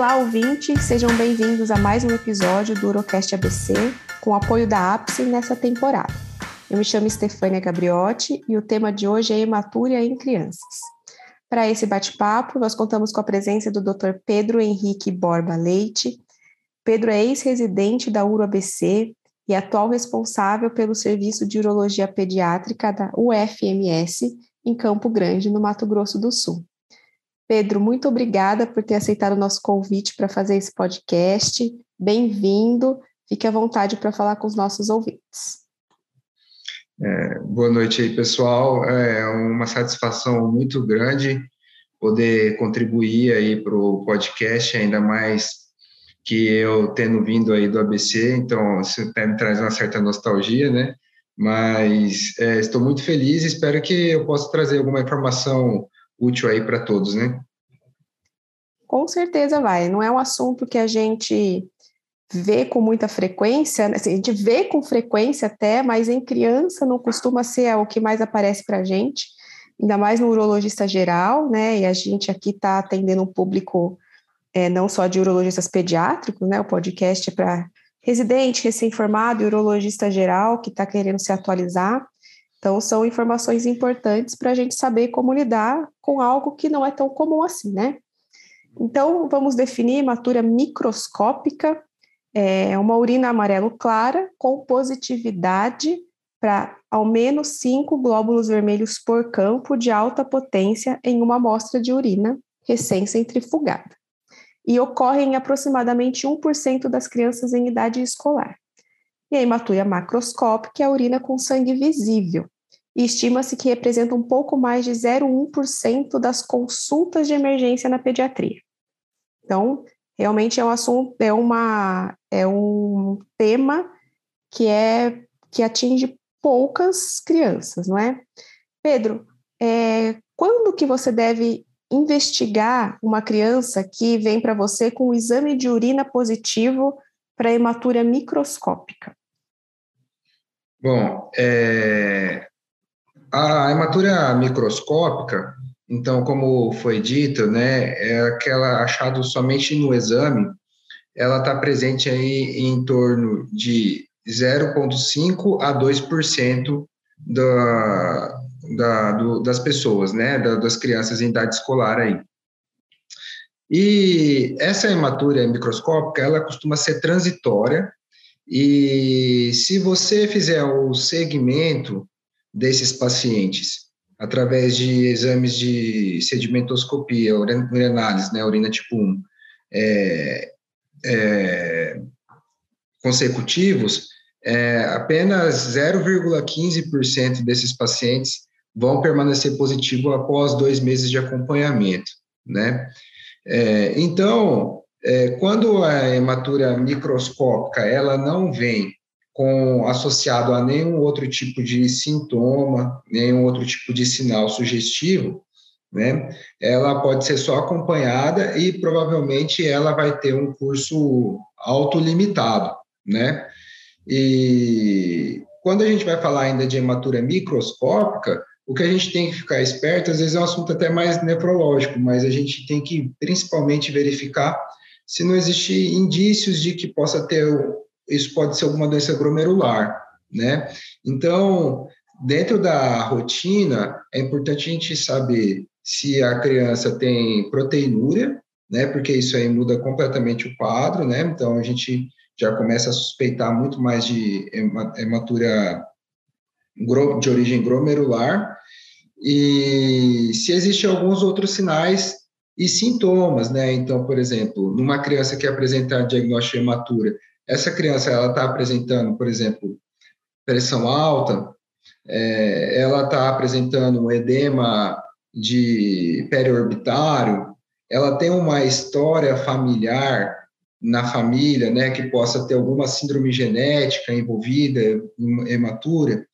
Olá, ouvintes, sejam bem-vindos a mais um episódio do Urocast ABC, com apoio da APSE nessa temporada. Eu me chamo Stefânia Gabriotti e o tema de hoje é hematúria em crianças. Para esse bate-papo, nós contamos com a presença do Dr. Pedro Henrique Borba Leite. Pedro é ex-residente da UroABC e atual responsável pelo Serviço de Urologia Pediátrica da UFMS em Campo Grande, no Mato Grosso do Sul. Pedro, muito obrigada por ter aceitado o nosso convite para fazer esse podcast. Bem-vindo. Fique à vontade para falar com os nossos ouvintes. É, boa noite aí, pessoal. É uma satisfação muito grande poder contribuir aí para o podcast, ainda mais que eu tendo vindo aí do ABC, então isso até me traz uma certa nostalgia, né? Mas é, estou muito feliz, espero que eu possa trazer alguma informação útil aí para todos, né? Com certeza vai. Não é um assunto que a gente vê com muita frequência, né? assim, a gente vê com frequência até, mas em criança não costuma ser o que mais aparece para a gente, ainda mais no urologista geral, né? E a gente aqui está atendendo um público é, não só de urologistas pediátricos, né? O podcast é para residente, recém-formado e urologista geral que está querendo se atualizar. Então, são informações importantes para a gente saber como lidar com algo que não é tão comum assim, né? Então, vamos definir hematura microscópica, é uma urina amarelo clara com positividade para ao menos cinco glóbulos vermelhos por campo de alta potência em uma amostra de urina recém-centrifugada. E ocorre em aproximadamente 1% das crianças em idade escolar. E a hematuria macroscópica é a urina com sangue visível, e estima-se que representa um pouco mais de 0,1% das consultas de emergência na pediatria. Então, realmente é um assunto, é, uma, é um tema que é que atinge poucas crianças, não é? Pedro, é, quando que você deve investigar uma criança que vem para você com um exame de urina positivo para hematúria microscópica? Bom, é, a hematúria microscópica, então, como foi dito, né, é aquela achado somente no exame, ela está presente aí em torno de 0,5 a 2% da, da, do, das pessoas, né, das crianças em idade escolar aí. E essa hematúria microscópica, ela costuma ser transitória, e se você fizer o segmento desses pacientes através de exames de sedimentoscopia, urinanálise, né, urina tipo 1, é, é, consecutivos, é, apenas 0,15% desses pacientes vão permanecer positivo após dois meses de acompanhamento, né? É, então, é, quando a hematura microscópica ela não vem com associado a nenhum outro tipo de sintoma, nenhum outro tipo de sinal sugestivo, né? Ela pode ser só acompanhada e provavelmente ela vai ter um curso autolimitado, né? E quando a gente vai falar ainda de hematura microscópica, o que a gente tem que ficar esperto, às vezes é um assunto até mais nefrológico, mas a gente tem que principalmente verificar se não existem indícios de que possa ter isso pode ser alguma doença glomerular, né? Então, dentro da rotina, é importante a gente saber se a criança tem proteinúria, né? Porque isso aí muda completamente o quadro, né? Então, a gente já começa a suspeitar muito mais de hematura de origem glomerular e se existem alguns outros sinais e sintomas, né? Então, por exemplo, numa criança que apresenta diagnóstico de hematura, essa criança ela está apresentando, por exemplo, pressão alta, é, ela está apresentando um edema de periorbitário, ela tem uma história familiar na família, né, que possa ter alguma síndrome genética envolvida, hematura.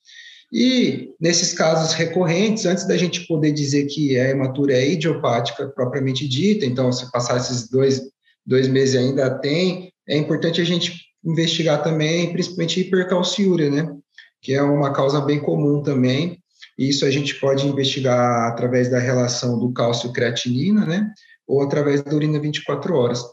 E nesses casos recorrentes, antes da gente poder dizer que a hematura é idiopática propriamente dita, então se passar esses dois, dois meses ainda tem, é importante a gente investigar também, principalmente hipercalciúria, né? Que é uma causa bem comum também. Isso a gente pode investigar através da relação do cálcio-creatinina, né? Ou através da urina 24 horas.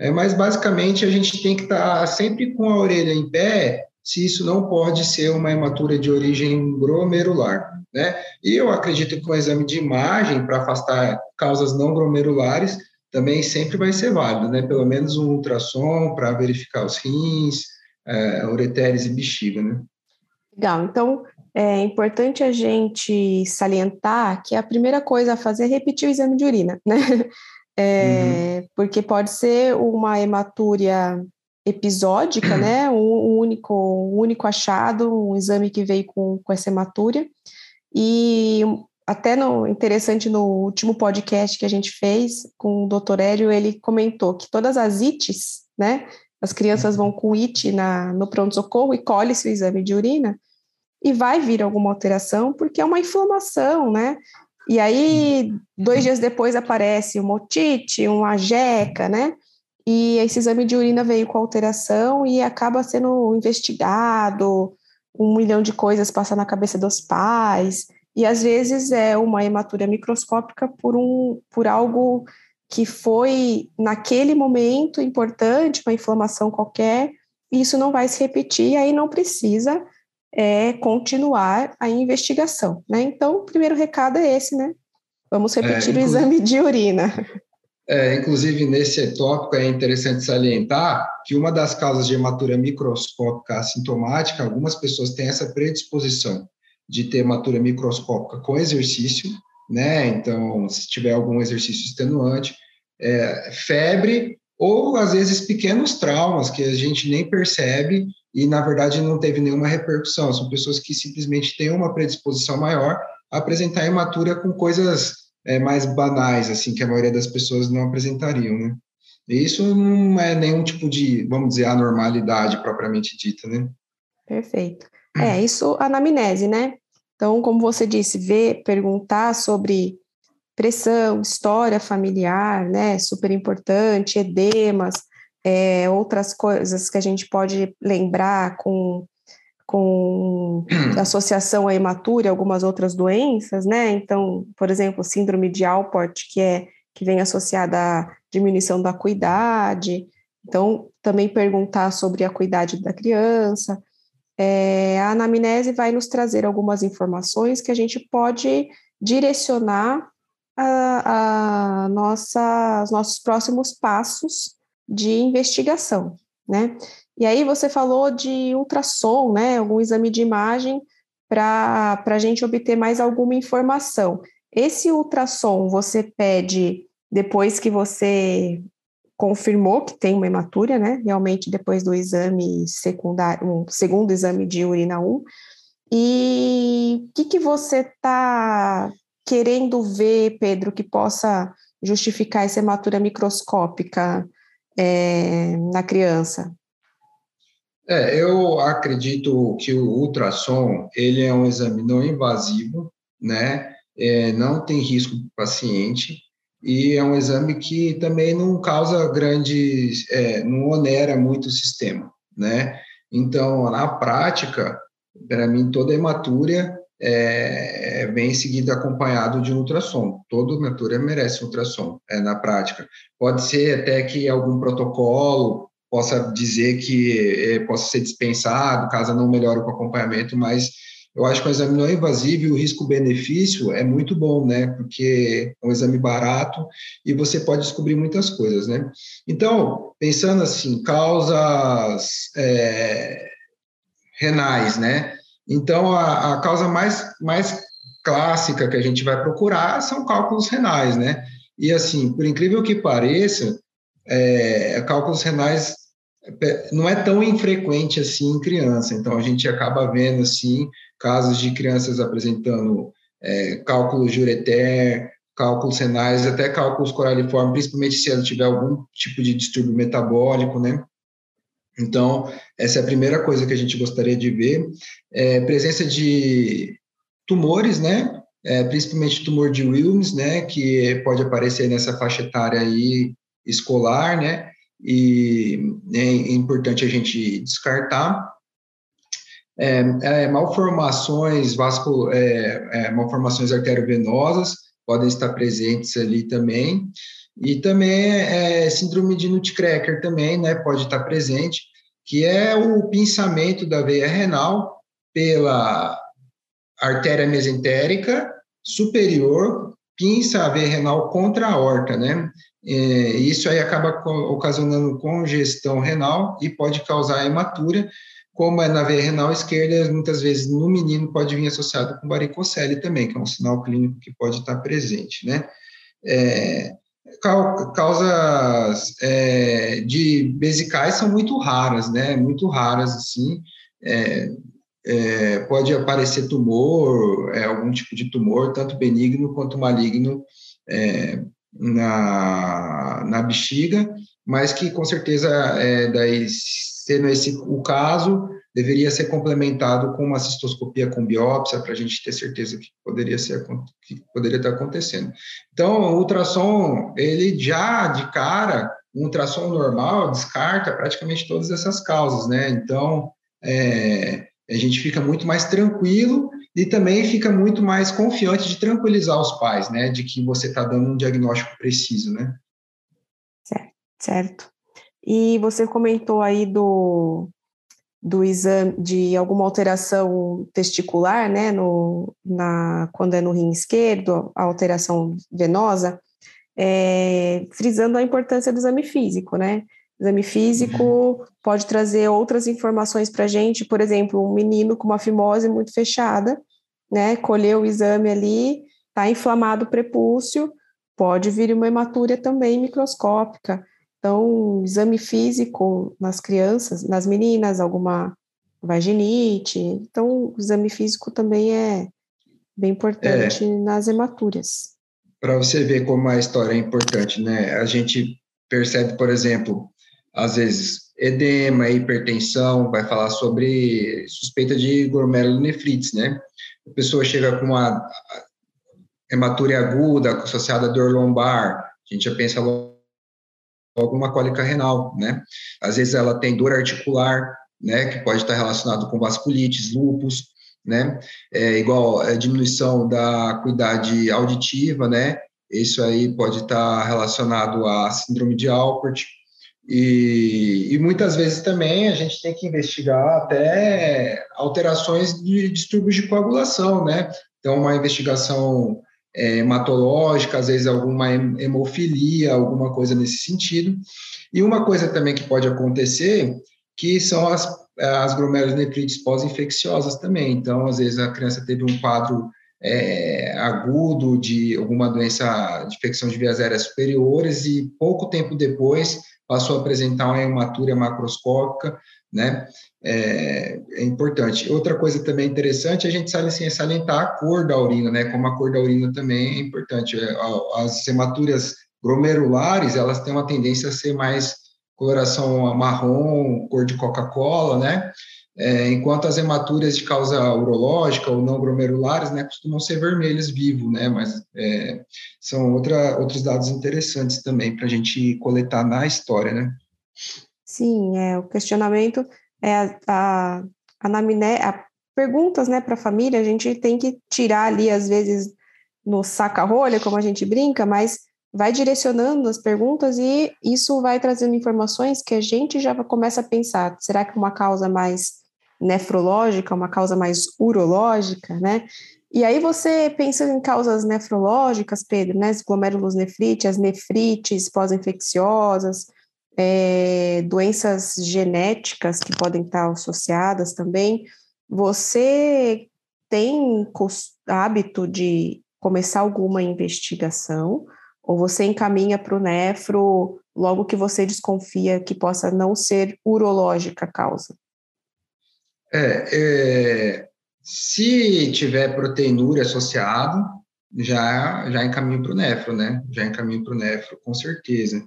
É, mas basicamente a gente tem que estar tá sempre com a orelha em pé se isso não pode ser uma hematura de origem glomerular. Né? E eu acredito que um exame de imagem para afastar causas não glomerulares também sempre vai ser válido, né? Pelo menos um ultrassom para verificar os rins, é, ureteres e bexiga, né? Legal. Então, é importante a gente salientar que a primeira coisa a fazer é repetir o exame de urina, né? É, uhum. Porque pode ser uma hematúria episódica, né? Um, único, um único achado, um exame que veio com, com essa hematúria. E até no, interessante no último podcast que a gente fez com o doutor Hélio, ele comentou que todas as ites, né? As crianças vão com it na, no pronto-socorro e colhe-se o exame de urina e vai vir alguma alteração, porque é uma inflamação, né? E aí, dois dias depois aparece uma otite, uma jeca, né? E esse exame de urina veio com alteração e acaba sendo investigado, um milhão de coisas passa na cabeça dos pais, e às vezes é uma hematura microscópica por, um, por algo que foi naquele momento importante, uma inflamação qualquer, e isso não vai se repetir, aí não precisa é continuar a investigação, né? Então, o primeiro recado é esse, né? Vamos repetir é, o exame de urina. É, inclusive, nesse tópico é interessante salientar que uma das causas de hematura microscópica assintomática, algumas pessoas têm essa predisposição de ter hematura microscópica com exercício, né? Então, se tiver algum exercício extenuante, é, febre ou às vezes pequenos traumas que a gente nem percebe e, na verdade, não teve nenhuma repercussão. São pessoas que simplesmente têm uma predisposição maior a apresentar hematura com coisas é, mais banais, assim, que a maioria das pessoas não apresentariam, né? E isso não é nenhum tipo de, vamos dizer, anormalidade propriamente dita, né? Perfeito. É, isso, anamnese, né? Então, como você disse, ver, perguntar sobre pressão, história familiar, né? Super importante, edemas, é, outras coisas que a gente pode lembrar com, com associação à hematúria, algumas outras doenças, né? Então, por exemplo, síndrome de Alport, que é que vem associada à diminuição da acuidade. Então, também perguntar sobre a acuidade da criança. É, a anamnese vai nos trazer algumas informações que a gente pode direcionar a, a nossa, os nossos próximos passos de investigação, né? E aí você falou de ultrassom, né? Algum exame de imagem para a gente obter mais alguma informação. Esse ultrassom você pede depois que você confirmou que tem uma hematúria, né? Realmente depois do exame secundário, um segundo exame de urina 1. E o que, que você está querendo ver, Pedro, que possa justificar essa hematura microscópica é, na criança? É, eu acredito que o ultrassom ele é um exame não invasivo, né? É, não tem risco para o paciente e é um exame que também não causa grandes, é, não onera muito o sistema, né? Então, na prática, para mim, toda hematúria é, vem seguida acompanhado de ultrassom. Toda hematúria merece ultrassom, é, na prática. Pode ser até que algum protocolo possa dizer que é, possa ser dispensado, caso não melhore o acompanhamento, mas eu acho que o exame não é invasivo e o risco-benefício é muito bom, né? Porque é um exame barato e você pode descobrir muitas coisas, né? Então, pensando assim, causas é, renais, né? Então, a, a causa mais, mais clássica que a gente vai procurar são cálculos renais, né? E assim, por incrível que pareça, é, cálculos renais é, não é tão infrequente assim em criança. Então, a gente acaba vendo, assim, casos de crianças apresentando é, cálculos de ureter, cálculos renais, até cálculos coraliformes, principalmente se ela tiver algum tipo de distúrbio metabólico, né? Então, essa é a primeira coisa que a gente gostaria de ver. É, presença de tumores, né? É, principalmente tumor de Wilms, né? Que pode aparecer nessa faixa etária aí escolar, né? E é importante a gente descartar. É, é, malformações vasco, é, é, malformações arteriovenosas podem estar presentes ali também. E também é, síndrome de Nutcracker também, né, pode estar presente, que é o pinçamento da veia renal pela artéria mesentérica superior, pinça a veia renal contra a aorta, né? É, isso aí acaba ocasionando congestão renal e pode causar hematura, como é na veia renal esquerda, muitas vezes no menino pode vir associado com varicocele também, que é um sinal clínico que pode estar presente, né? É, causas é, de vesicais são muito raras, né? Muito raras, assim. É, é, pode aparecer tumor, é, algum tipo de tumor, tanto benigno quanto maligno, é, na, na bexiga, mas que com certeza, é, daí, sendo esse o caso, deveria ser complementado com uma cistoscopia com biópsia para a gente ter certeza que poderia ser que poderia estar acontecendo. Então, o ultrassom, ele já de cara, um ultrassom normal descarta praticamente todas essas causas, né? Então, é, a gente fica muito mais tranquilo e também fica muito mais confiante de tranquilizar os pais, né, de que você está dando um diagnóstico preciso, né? Certo. E você comentou aí do, do exame de alguma alteração testicular, né, no, na, quando é no rim esquerdo, a alteração venosa, é, frisando a importância do exame físico, né? Exame físico uhum. pode trazer outras informações para a gente, por exemplo, um menino com uma fimose muito fechada, né? Colheu o exame ali, está inflamado o prepúcio, pode vir uma hematúria também microscópica. Então, exame físico nas crianças, nas meninas, alguma vaginite. Então, o exame físico também é bem importante é, nas hematúrias. Para você ver como a história é importante, né? A gente percebe, por exemplo, às vezes, edema, hipertensão, vai falar sobre suspeita de glomerulonefrites, né? A pessoa chega com uma hematúria aguda associada à dor lombar, a gente já pensa logo uma cólica renal, né? Às vezes ela tem dor articular, né, que pode estar relacionado com vasculites, lúpus, né? É igual a diminuição da acuidade auditiva, né? Isso aí pode estar relacionado à síndrome de Alport, e, e, muitas vezes também a gente tem que investigar até alterações de distúrbios de coagulação, né? Então, uma investigação é, hematológica, às vezes alguma hemofilia, alguma coisa nesse sentido. E uma coisa também que pode acontecer, que são as, as glomerulonefrites pós-infecciosas também. Então, às vezes a criança teve um quadro é, agudo de alguma doença de infecção de vias aéreas superiores e pouco tempo depois passou a apresentar uma hematúria macroscópica, né? É, é, importante. Outra coisa também interessante é a gente assim, salientar a cor da urina, né? Como a cor da urina também é importante. É, as hematúrias glomerulares, elas têm uma tendência a ser mais coloração marrom, cor de Coca-Cola, né? É, enquanto as hematuras de causa urológica ou não glomerulares, né, costumam ser vermelhas vivo, né, mas é, são outra, outros dados interessantes também para a gente coletar na história, né. Sim, é, o questionamento é a, a, anamné, a perguntas, né, para a família, a gente tem que tirar ali, às vezes, no saca-rolha, como a gente brinca, mas vai direcionando as perguntas e isso vai trazendo informações que a gente já começa a pensar, será que uma causa mais nefrológica, uma causa mais urológica, né? E aí você pensa em causas nefrológicas, Pedro, né? Glomerulonefrite, as nefrites pós-infecciosas, é, doenças genéticas que podem estar associadas também. Você tem hábito de começar alguma investigação ou você encaminha para o nefro logo que você desconfia que possa não ser urológica a causa? É, é, se tiver proteinúria associado, já, já encaminho para o nefro, né? Já encaminho para o nefro, com certeza.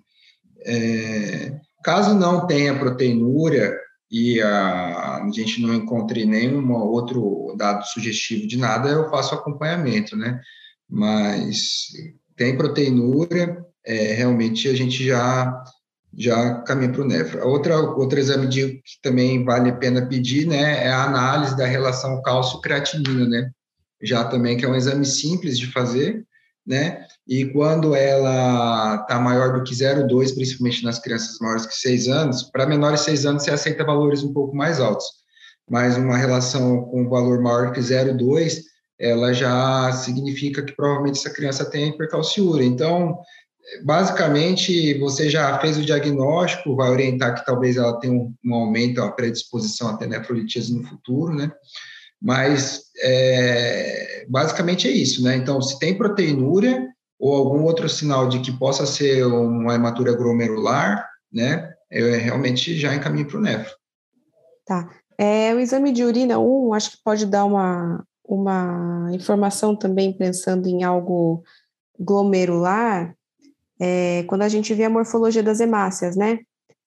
É, caso não tenha proteinúria e a, a gente não encontre nenhum outro dado sugestivo de nada, eu faço acompanhamento, né? Mas tem proteinúria, é, realmente a gente já já caminha para o nefro. Outra, outro exame de, que também vale a pena pedir, né, é a análise da relação cálcio-creatinina, né, já também que é um exame simples de fazer, né? E quando ela está maior do que 0,2, principalmente nas crianças maiores que 6 anos, para menores de 6 anos você aceita valores um pouco mais altos. Mas uma relação com valor maior que 0,2, ela já significa que provavelmente essa criança tem hipercalciúria. Então, basicamente, você já fez o diagnóstico, vai orientar que talvez ela tenha um, um aumento, uma predisposição a ter nefrolitise no futuro, né? Mas, é, basicamente é isso, né? Então, se tem proteinúria ou algum outro sinal de que possa ser uma hematura glomerular, né? Eu realmente já encaminho para o nefro. Tá. É, o exame de urina 1, acho que pode dar uma, uma informação também pensando em algo glomerular, é, quando a gente vê a morfologia das hemácias, né?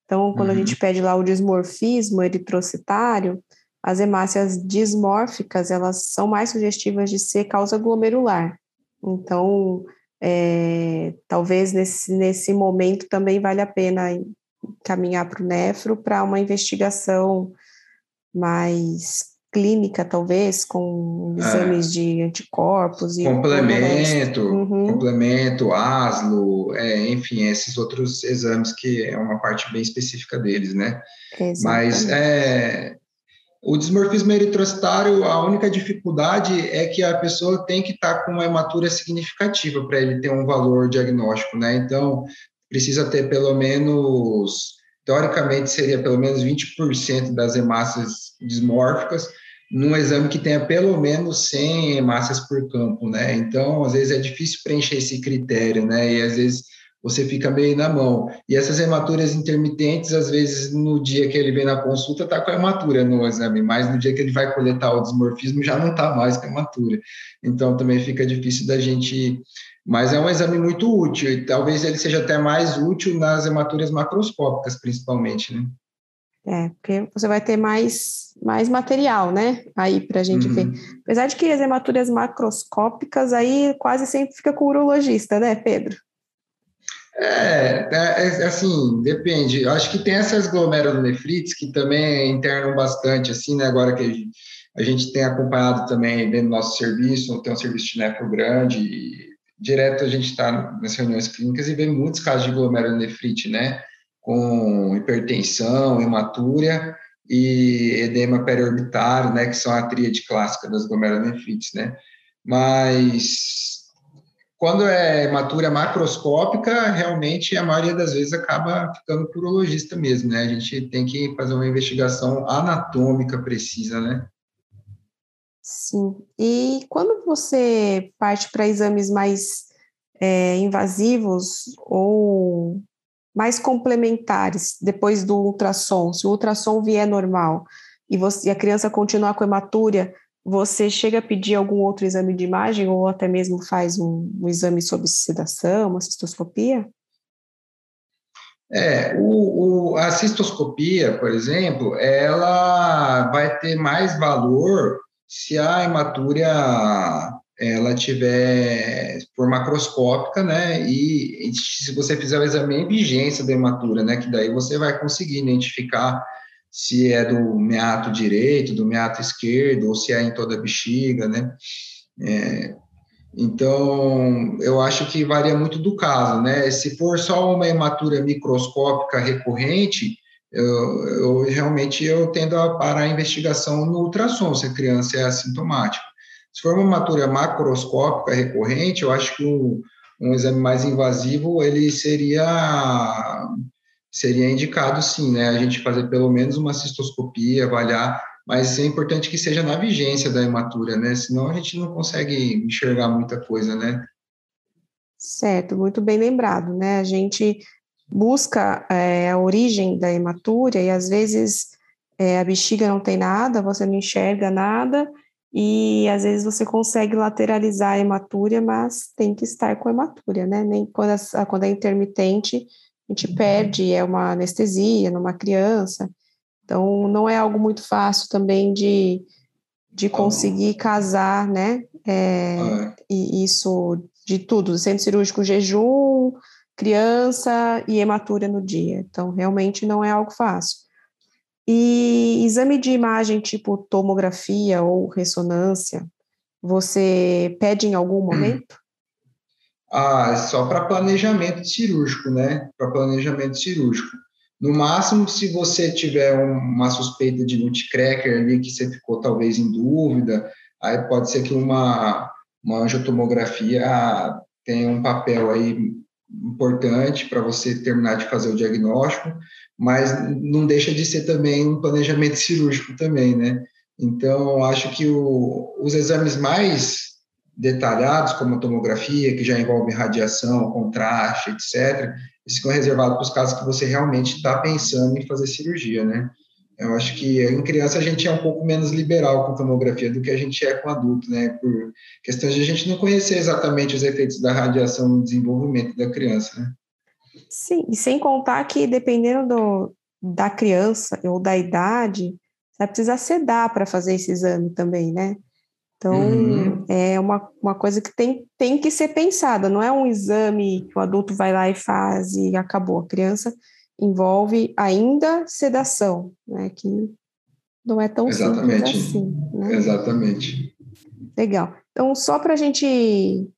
Então, quando uhum. a gente pede lá o dismorfismo eritrocitário, as hemácias dismórficas, elas são mais sugestivas de ser causa glomerular. Então, é, talvez nesse, nesse momento também vale a pena caminhar para o nefro para uma investigação mais clínica, talvez, com exames é. de anticorpos. E complemento, uhum. complemento, ASLO, é, enfim, esses outros exames que é uma parte bem específica deles, né? Exatamente. Mas é, o dismorfismo eritrocitário, a única dificuldade é que a pessoa tem que estar tá com uma hematura significativa para ele ter um valor diagnóstico, né? Então, precisa ter pelo menos, teoricamente, seria pelo menos 20% das hemácias dismórficas, num exame que tenha pelo menos 100 hemácias por campo, né? Então, às vezes é difícil preencher esse critério, né? E às vezes você fica meio na mão. E essas hematuras intermitentes, às vezes, no dia que ele vem na consulta, tá com a hematura no exame, mas no dia que ele vai coletar o dismorfismo, já não tá mais com a hematura. Então, também fica difícil da gente... Mas é um exame muito útil, e talvez ele seja até mais útil nas hematuras macroscópicas, principalmente, né? É, porque você vai ter mais, mais material, né? Aí para a gente uhum. ver. Apesar de que as hematuras macroscópicas aí quase sempre fica com o urologista, né, Pedro? É, é, é assim, depende. Eu acho que tem essas glomerulonefrites que também internam bastante, assim, né? Agora que a gente tem acompanhado também dentro do nosso serviço, tem um serviço de nefro grande, e direto a gente está nas reuniões clínicas e vê muitos casos de glomerulonefrite, né? Com hipertensão, hematúria e edema periorbitário, né, que são a tríade clássica das glomerulonefrites, né? Mas quando é hematúria macroscópica, realmente a maioria das vezes acaba ficando por urologista mesmo, né? A gente tem que fazer uma investigação anatômica precisa, né? Sim. E quando você parte para exames mais é, invasivos ou mais complementares depois do ultrassom, se o ultrassom vier normal e, você, e a criança continuar com hematúria, você chega a pedir algum outro exame de imagem ou até mesmo faz um, um exame sob sedação, uma cistoscopia? É, o, o, a cistoscopia, por exemplo, ela vai ter mais valor se a hematúria ela tiver por macroscópica, né, e, e, se você fizer o exame em vigência da hematura, né, que daí você vai conseguir identificar se é do meato direito, do meato esquerdo, ou se é em toda a bexiga, né, é, então, eu acho que varia muito do caso, né, se for só uma hematura microscópica recorrente, eu, eu realmente eu tendo a parar a investigação no ultrassom, se a criança é assintomática. Se for uma hematura macroscópica recorrente, eu acho que um, um exame mais invasivo ele seria seria indicado sim, né? A gente fazer pelo menos uma cistoscopia, avaliar, mas é importante que seja na vigência da hematura, né? Senão a gente não consegue enxergar muita coisa, né? Certo, muito bem lembrado, né? A gente busca é, a origem da hematúria e às vezes é, a bexiga não tem nada, você não enxerga nada, e às vezes você consegue lateralizar a hematúria, mas tem que estar com a hematúria, né? Nem quando, a, quando é intermitente, a gente perde, é uma anestesia numa criança. Então, não é algo muito fácil também de, de conseguir casar, né? É, ah. E isso de tudo, centro cirúrgico jejum, criança e hematúria no dia. Então, realmente não é algo fácil. E exame de imagem tipo tomografia ou ressonância, você pede em algum momento? Ah, só para planejamento cirúrgico, né? Para planejamento cirúrgico. No máximo, se você tiver uma suspeita de nutcracker ali, que você ficou talvez em dúvida, aí pode ser que uma, uma angiotomografia tenha um papel aí importante para você terminar de fazer o diagnóstico, mas não deixa de ser também um planejamento cirúrgico também, né? Então, acho que o, os exames mais detalhados, como a tomografia, que já envolve radiação, contraste, etc., ficam reservados para os casos que você realmente está pensando em fazer cirurgia, né? Eu acho que em criança a gente é um pouco menos liberal com tomografia do que a gente é com adulto, né? Por questões de a gente não conhecer exatamente os efeitos da radiação no desenvolvimento da criança, né? Sim, e sem contar que dependendo do, da criança ou da idade, vai precisar sedar para fazer esse exame também, né? Então, uhum. é uma, uma coisa que tem, tem que ser pensada, não é um exame que o adulto vai lá e faz e acabou. A criança envolve ainda sedação, né? Que não é tão Exatamente. simples assim. Né? Exatamente. Legal. Então, só para a gente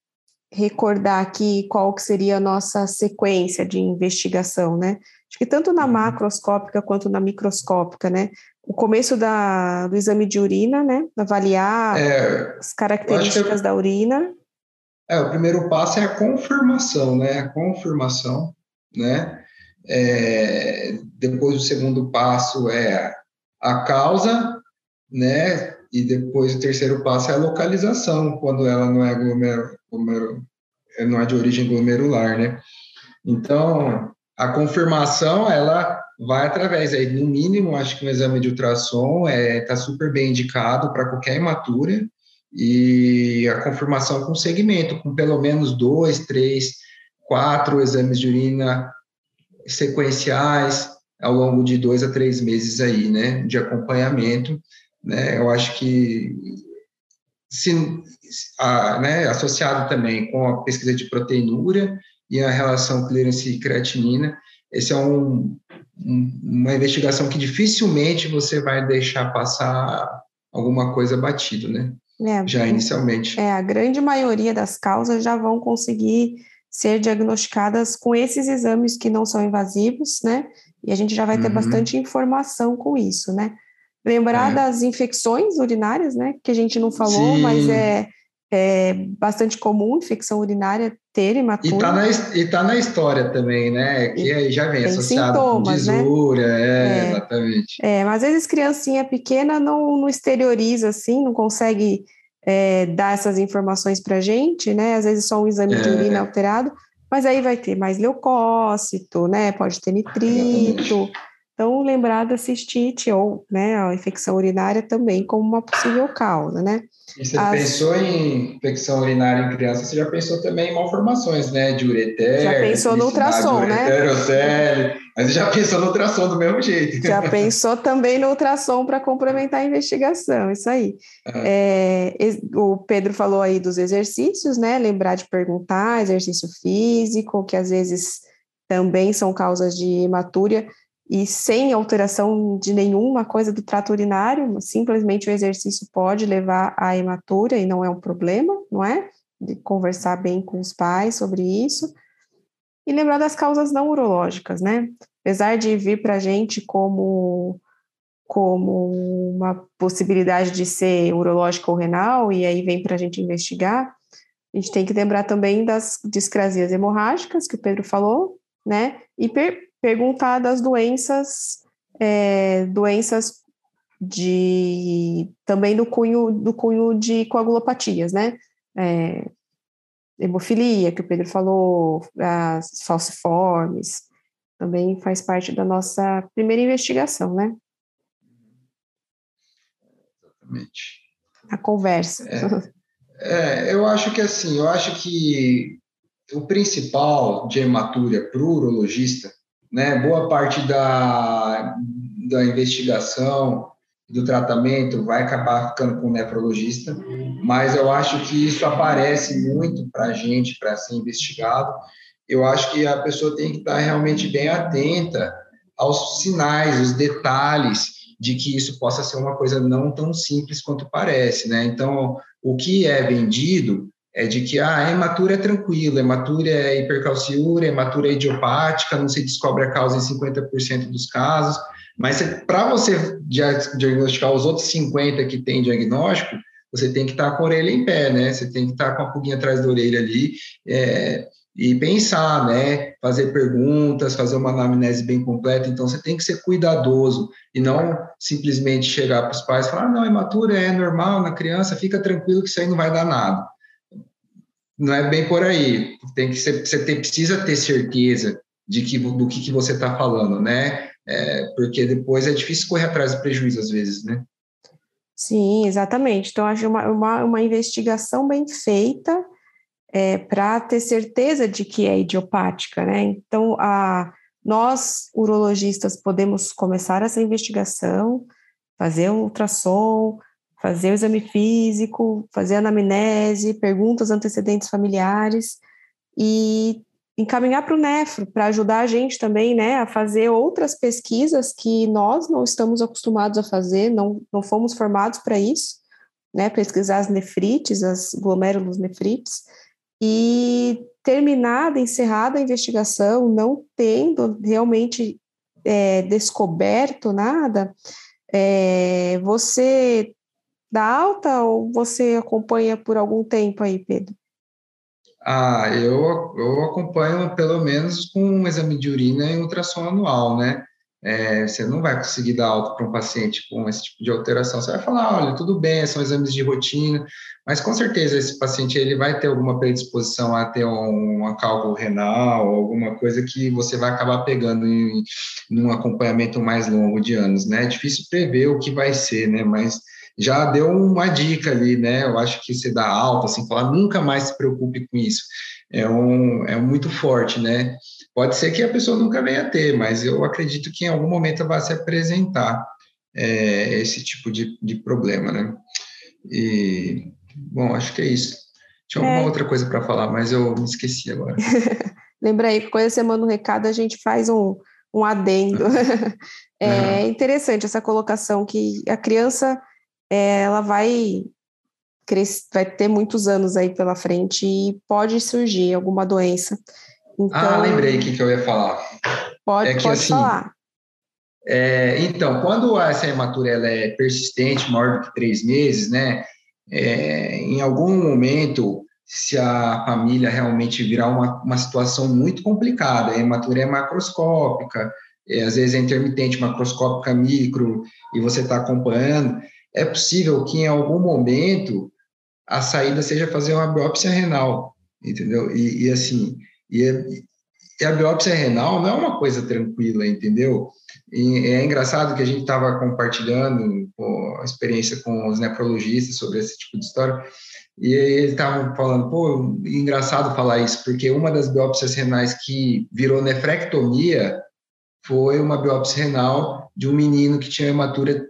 recordar aqui qual que seria a nossa sequência de investigação, né? Acho que tanto na uhum. macroscópica quanto na microscópica, né? O começo da, do exame de urina, né? Avaliar é, as características da urina. É, o primeiro passo é a confirmação, né? A confirmação, né? É, depois o segundo passo é a causa, né? E depois o terceiro passo é a localização, quando ela não é não é de origem glomerular, né? Então, a confirmação, ela vai através aí, no mínimo, acho que um exame de ultrassom está é, tá super bem indicado para qualquer imatura, e a confirmação com segmento, com pelo menos dois, três, quatro exames de urina sequenciais ao longo de dois a três meses aí, né, de acompanhamento, né, eu acho que se, a, né, associado também com a pesquisa de proteinúria e a relação clearance e creatinina, esse é um, um, uma investigação que dificilmente você vai deixar passar alguma coisa batido, né? É, já inicialmente. É, a grande maioria das causas já vão conseguir ser diagnosticadas com esses exames que não são invasivos, né? E a gente já vai ter uhum. bastante informação com isso, né? Lembrar é. das infecções urinárias, né? Que a gente não falou, Sim. mas é, é bastante comum infecção urinária ter imatura. E tá na, e tá na história também, né? Que aí já vem associado sintomas, com desura, né? é, é, exatamente. É, mas às vezes criancinha pequena não, não exterioriza assim, não consegue é, dar essas informações para gente, né? Às vezes só um exame de é. urina alterado, mas aí vai ter mais leucócito, né? Pode ter nitrito. Então, lembrar da cistite ou né, a infecção urinária também como uma possível causa, né? E você As... pensou em infecção urinária em criança, você já pensou também em malformações, né? De ureter, Já pensou no ultrassom, né? Ureterocele, mas já pensou no ultrassom do mesmo jeito. Já pensou também no ultrassom para complementar a investigação, isso aí. É. É, o Pedro falou aí dos exercícios, né? Lembrar de perguntar, exercício físico, que às vezes também são causas de hematúria e sem alteração de nenhuma coisa do trato urinário, simplesmente o exercício pode levar à hematura e não é um problema, não é? De conversar bem com os pais sobre isso. E lembrar das causas não urológicas, né? Apesar de vir para a gente como, como uma possibilidade de ser urológico ou renal, e aí vem para a gente investigar, a gente tem que lembrar também das discrasias hemorrágicas, que o Pedro falou, né? E perguntar das doenças, é, doenças de também do cunho do cunho de coagulopatias, né? É, hemofilia, que o Pedro falou, as falciformes, também faz parte da nossa primeira investigação, né? Exatamente. A conversa. É, é, eu acho que assim, eu acho que o principal de hematúria para o urologista né? Boa parte da, da investigação do tratamento vai acabar ficando com o nefrologista, mas eu acho que isso aparece muito para a gente, para ser investigado. Eu acho que a pessoa tem que estar realmente bem atenta aos sinais, os detalhes de que isso possa ser uma coisa não tão simples quanto parece, né? Então, o que é vendido é de que ah, a hematura é tranquila, a hematura é hipercalciúria, hematura é idiopática, não se descobre a causa em 50% dos casos, mas para você diagnosticar os outros 50 que tem diagnóstico, você tem que estar tá com a orelha em pé, né? Você tem que estar tá com a pulguinha atrás da orelha ali é, e pensar, né? Fazer perguntas, fazer uma anamnese bem completa. Então, você tem que ser cuidadoso e não simplesmente chegar para os pais e falar: ah, não, hematura é normal na criança, fica tranquilo que isso aí não vai dar nada. Não é bem por aí. Tem que ser, você precisa ter certeza de que do que, que você está falando, né? É, porque depois é difícil correr atrás do prejuízo às vezes, né? Sim, exatamente. Então, acho uma, uma, uma investigação bem feita é, para ter certeza de que é idiopática, né? Então, a, nós, urologistas, podemos começar essa investigação, fazer um ultrassom, fazer o exame físico, fazer anamnese, perguntas antecedentes familiares e encaminhar para o nefro para ajudar a gente também, né, a fazer outras pesquisas que nós não estamos acostumados a fazer, não, não fomos formados para isso, né, pesquisar as nefrites, as glomérulos nefrites, e terminada, encerrada a investigação, não tendo realmente é, descoberto nada, é, você dá alta ou você acompanha por algum tempo aí, Pedro? Ah, eu, eu acompanho pelo menos com um exame de urina e ultrassom anual, né? É, você não vai conseguir dar alta para um paciente com esse tipo de alteração. Você vai falar, olha, tudo bem, são exames de rotina, mas com certeza esse paciente ele vai ter alguma predisposição a ter um, um cálculo renal, alguma coisa que você vai acabar pegando em, em um acompanhamento mais longo de anos, né? É difícil prever o que vai ser, né? Mas já deu uma dica ali, né? Eu acho que você dá alta, assim, falar nunca mais se preocupe com isso. É, um, é muito forte, né? Pode ser que a pessoa nunca venha a ter, mas eu acredito que em algum momento vai se apresentar é, esse tipo de, de problema, né? E, bom, acho que é isso. Tinha alguma é. outra coisa para falar, mas eu me esqueci agora. Lembra aí, quando você manda um recado, a gente faz um, um adendo. é uhum. interessante essa colocação que a criança ela vai crescer, vai ter muitos anos aí pela frente e pode surgir alguma doença. Então, ah, lembrei o que, que eu ia falar. Pode, é que, pode assim, falar. É, então, quando essa hematura ela é persistente, maior do que três meses, né? É, em algum momento, se a família realmente virar uma, uma situação muito complicada, a hematura é macroscópica, é, às vezes é intermitente, macroscópica micro, e você está acompanhando, é possível que em algum momento a saída seja fazer uma biópsia renal, entendeu? E, e assim, e, e, a biópsia renal não é uma coisa tranquila, entendeu? E é engraçado que a gente estava compartilhando a experiência com os nefrologistas sobre esse tipo de história, e eles estavam falando, pô, engraçado falar isso, porque uma das biópsias renais que virou nefrectomia foi uma biópsia renal de um menino que tinha hematura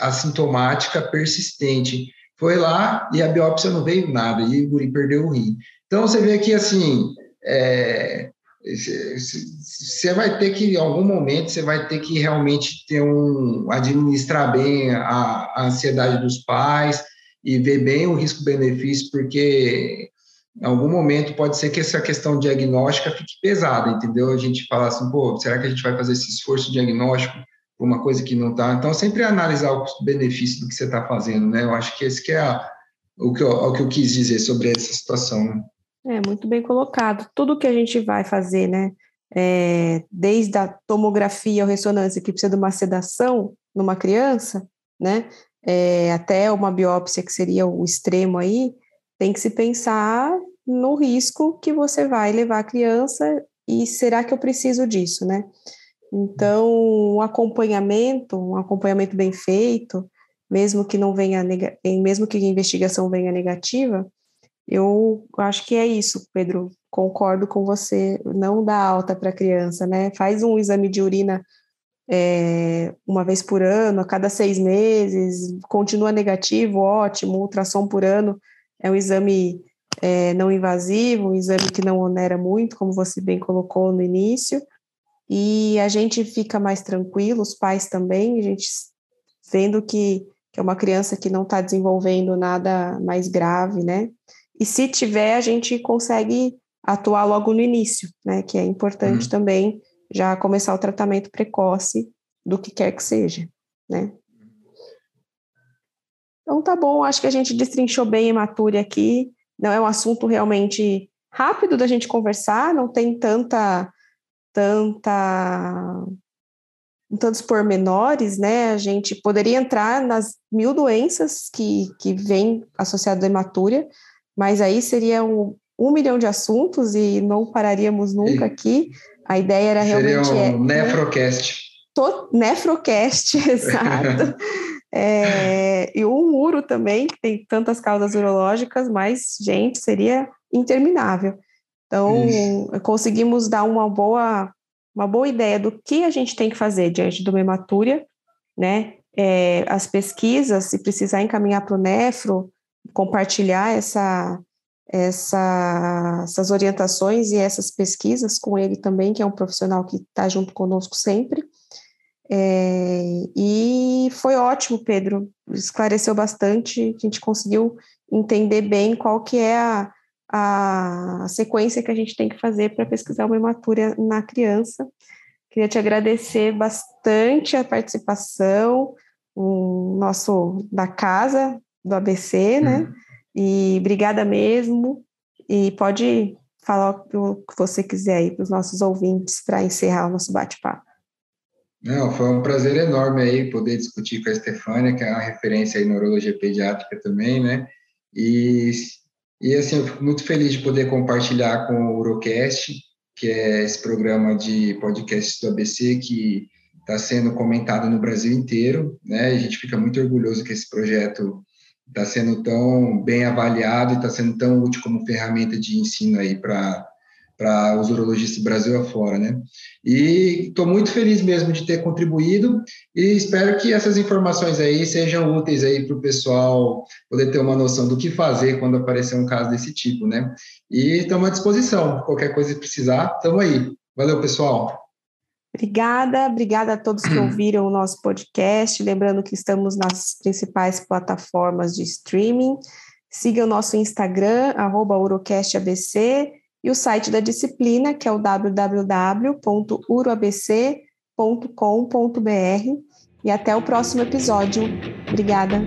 assintomática persistente. Foi lá e a biópsia não veio nada, e o guri perdeu o rim. Então, você vê que, assim, é, você vai ter que, em algum momento, você vai ter que realmente ter um, administrar bem a, a ansiedade dos pais e ver bem o risco-benefício, porque em algum momento pode ser que essa questão diagnóstica fique pesada, entendeu? A gente fala assim, pô, será que a gente vai fazer esse esforço diagnóstico uma coisa que não está. Então, sempre analisar o custo-benefício do que você está fazendo, né? Eu acho que esse que é a, o, que eu, o que eu quis dizer sobre essa situação. Né? É, muito bem colocado. Tudo que a gente vai fazer, né? É, desde a tomografia ou ressonância, que precisa de uma sedação numa criança, né? É, até uma biópsia, que seria o extremo aí, tem que se pensar no risco que você vai levar a criança e será que eu preciso disso, né? Então, um acompanhamento, um acompanhamento bem feito, mesmo que não venha, mesmo que a investigação venha negativa, eu acho que é isso, Pedro. Concordo com você. Não dá alta para criança, né? Faz um exame de urina é, uma vez por ano, a cada seis meses, continua negativo, ótimo. Ultrassom por ano é um exame é, não invasivo, um exame que não onera muito, como você bem colocou no início e a gente fica mais tranquilo, os pais também, a gente vendo que, que é uma criança que não está desenvolvendo nada mais grave, né? e se tiver, a gente consegue atuar logo no início, né? Que é importante uhum. também já começar o tratamento precoce do que quer que seja, né? Então tá bom, acho que a gente destrinchou bem Hematúria aqui. Não é um assunto realmente rápido da gente conversar, não tem tanta tanta tantos pormenores, né? A gente poderia entrar nas mil doenças que, que vêm associadas à hematúria, mas aí seria um, um milhão de assuntos e não pararíamos nunca aqui. A ideia era realmente. Seria um é, nefrocast. To, nefrocast, exato. é, e um uro também, que tem tantas causas urológicas, mas, gente, seria interminável. Então, conseguimos dar uma boa, uma boa ideia do que a gente tem que fazer diante uma hematúria, né? É, as pesquisas, se precisar encaminhar para o nefro, compartilhar essa, essa, essas orientações e essas pesquisas com ele também, que é um profissional que está junto conosco sempre. É, e foi ótimo, Pedro, esclareceu bastante, a gente conseguiu entender bem qual que é a, a sequência que a gente tem que fazer para pesquisar uma hematura na criança. Queria te agradecer bastante a participação, o nosso da casa do ABC, né? Uhum. E obrigada mesmo. E pode falar o que você quiser aí para os nossos ouvintes para encerrar o nosso bate-papo. Não, foi um prazer enorme aí poder discutir com a Estefânia, que é uma referência em neurologia pediátrica também, né? E, e assim, eu fico muito feliz de poder compartilhar com o Urocast, que é esse programa de podcast do ABC que está sendo comentado no Brasil inteiro, né? A gente fica muito orgulhoso que esse projeto está sendo tão bem avaliado e está sendo tão útil como ferramenta de ensino aí para para os urologistas do Brasil afora, né? E estou muito feliz mesmo de ter contribuído e espero que essas informações aí sejam úteis aí para o pessoal poder ter uma noção do que fazer quando aparecer um caso desse tipo, né? E estamos à disposição, qualquer coisa que precisar, estamos aí. Valeu, pessoal! Obrigada, obrigada a todos que ouviram o nosso podcast. Lembrando que estamos nas principais plataformas de streaming. Siga o nosso Instagram, urocastabc, e o site da disciplina, que é o www.uroabc.com.br. E até o próximo episódio. Obrigada.